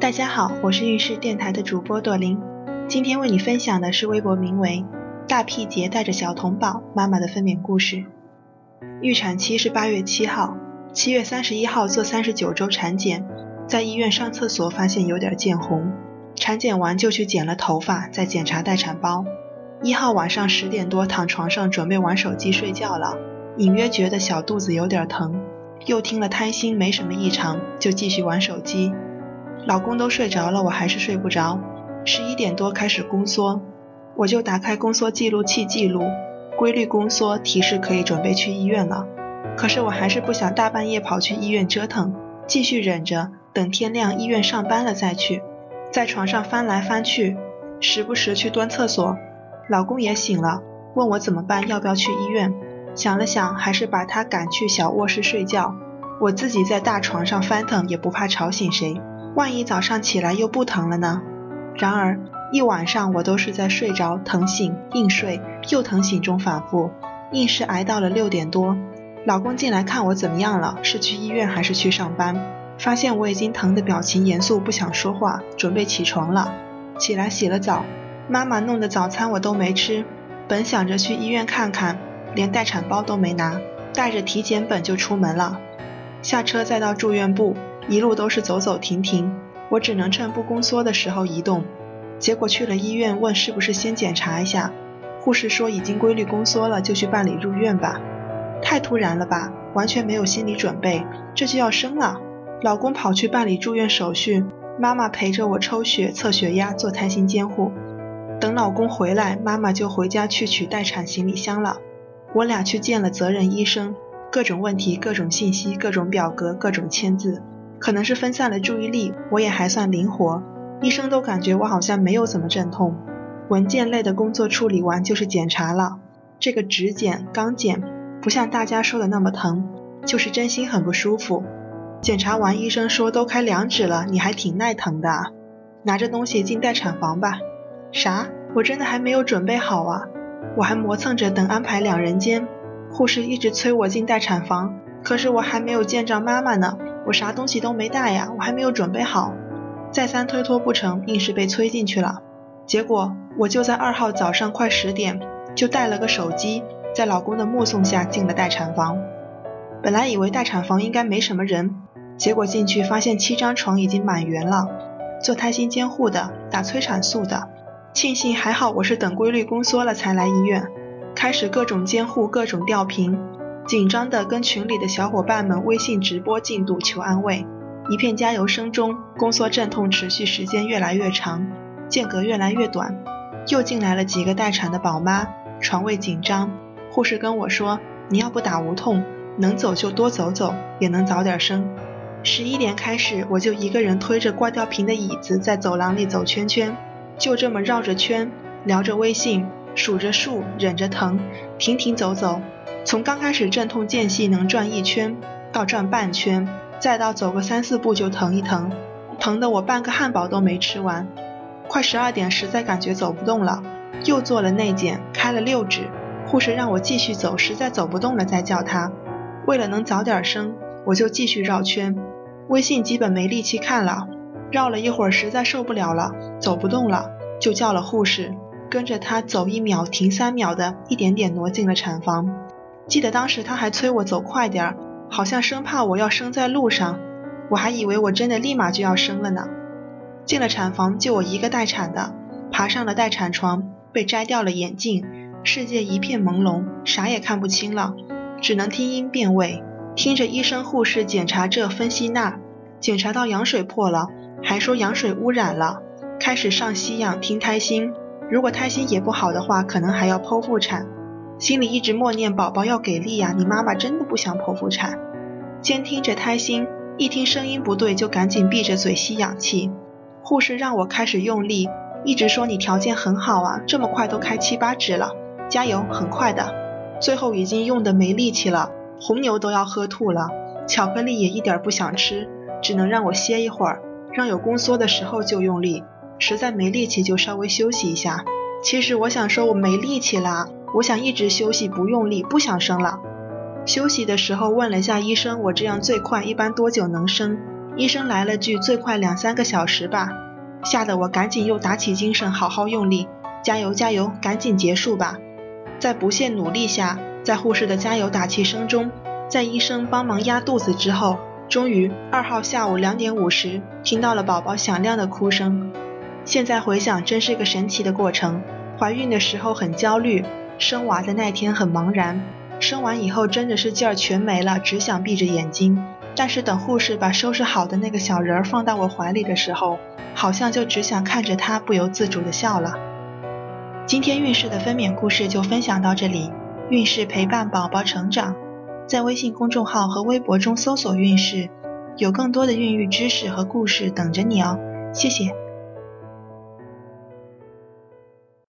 大家好，我是运势电台的主播朵琳，今天为你分享的是微博名为“大屁姐带着小童宝妈妈的分娩故事”。预产期是八月七号，七月三十一号做三十九周产检，在医院上厕所发现有点见红，产检完就去剪了头发，再检查待产包。一号晚上十点多躺床上准备玩手机睡觉了，隐约觉得小肚子有点疼，又听了胎心没什么异常，就继续玩手机。老公都睡着了，我还是睡不着。十一点多开始宫缩，我就打开宫缩记录器记录，规律宫缩提示可以准备去医院了。可是我还是不想大半夜跑去医院折腾，继续忍着，等天亮医院上班了再去。在床上翻来翻去，时不时去蹲厕所。老公也醒了，问我怎么办，要不要去医院？想了想，还是把他赶去小卧室睡觉，我自己在大床上翻腾，也不怕吵醒谁。万一早上起来又不疼了呢？然而一晚上我都是在睡着疼醒硬睡又疼醒中反复，硬是挨到了六点多。老公进来看我怎么样了，是去医院还是去上班？发现我已经疼得表情严肃，不想说话，准备起床了。起来洗了澡，妈妈弄的早餐我都没吃。本想着去医院看看，连待产包都没拿，带着体检本就出门了。下车再到住院部。一路都是走走停停，我只能趁不宫缩的时候移动。结果去了医院，问是不是先检查一下，护士说已经规律宫缩了，就去办理入院吧。太突然了吧，完全没有心理准备，这就要生了。老公跑去办理住院手续，妈妈陪着我抽血、测血压、做胎心监护。等老公回来，妈妈就回家去取待产行李箱了。我俩去见了责任医生，各种问题、各种信息、各种表格、各种签字。可能是分散了注意力，我也还算灵活。医生都感觉我好像没有怎么阵痛。文件类的工作处理完就是检查了。这个指检、肛检不像大家说的那么疼，就是真心很不舒服。检查完，医生说都开两指了，你还挺耐疼的。拿着东西进待产房吧。啥？我真的还没有准备好啊！我还磨蹭着等安排两人间。护士一直催我进待产房，可是我还没有见着妈妈呢。我啥东西都没带呀，我还没有准备好，再三推脱不成，硬是被催进去了。结果我就在二号早上快十点，就带了个手机，在老公的目送下进了待产房。本来以为待产房应该没什么人，结果进去发现七张床已经满员了，做胎心监护的，打催产素的。庆幸还好我是等规律宫缩了才来医院，开始各种监护，各种吊瓶。紧张的跟群里的小伙伴们微信直播进度求安慰，一片加油声中，宫缩阵痛持续时间越来越长，间隔越来越短。又进来了几个待产的宝妈，床位紧张。护士跟我说：“你要不打无痛，能走就多走走，也能早点生。”十一点开始，我就一个人推着挂吊瓶的椅子在走廊里走圈圈，就这么绕着圈，聊着微信，数着数，忍着疼，停停走走。从刚开始阵痛间隙能转一圈，到转半圈，再到走个三四步就疼一疼，疼得我半个汉堡都没吃完。快十二点，实在感觉走不动了，又做了内检，开了六指。护士让我继续走，实在走不动了再叫他。为了能早点生，我就继续绕圈。微信基本没力气看了，绕了一会儿实在受不了了，走不动了，就叫了护士，跟着他走一秒停三秒的，一点点挪进了产房。记得当时他还催我走快点儿，好像生怕我要生在路上。我还以为我真的立马就要生了呢。进了产房，就我一个待产的，爬上了待产床，被摘掉了眼镜，世界一片朦胧，啥也看不清了，只能听音辨位，听着医生护士检查这分析那，检查到羊水破了，还说羊水污染了，开始上吸氧听胎心，如果胎心也不好的话，可能还要剖腹产。心里一直默念宝宝要给力呀，你妈妈真的不想剖腹产。监听着胎心，一听声音不对就赶紧闭着嘴吸氧气。护士让我开始用力，一直说你条件很好啊，这么快都开七八指了，加油，很快的。最后已经用的没力气了，红牛都要喝吐了，巧克力也一点不想吃，只能让我歇一会儿，让有宫缩的时候就用力，实在没力气就稍微休息一下。其实我想说我没力气啦。我想一直休息，不用力，不想生了。休息的时候问了一下医生，我这样最快一般多久能生？医生来了句最快两三个小时吧，吓得我赶紧又打起精神，好好用力，加油加油，赶紧结束吧。在不懈努力下，在护士的加油打气声中，在医生帮忙压肚子之后，终于二号下午两点五十听到了宝宝响亮的哭声。现在回想，真是个神奇的过程。怀孕的时候很焦虑，生娃的那天很茫然，生完以后真的是劲儿全没了，只想闭着眼睛。但是等护士把收拾好的那个小人儿放到我怀里的时候，好像就只想看着他，不由自主的笑了。今天孕氏的分娩故事就分享到这里，孕氏陪伴宝宝成长，在微信公众号和微博中搜索孕氏，有更多的孕育知识和故事等着你哦。谢谢。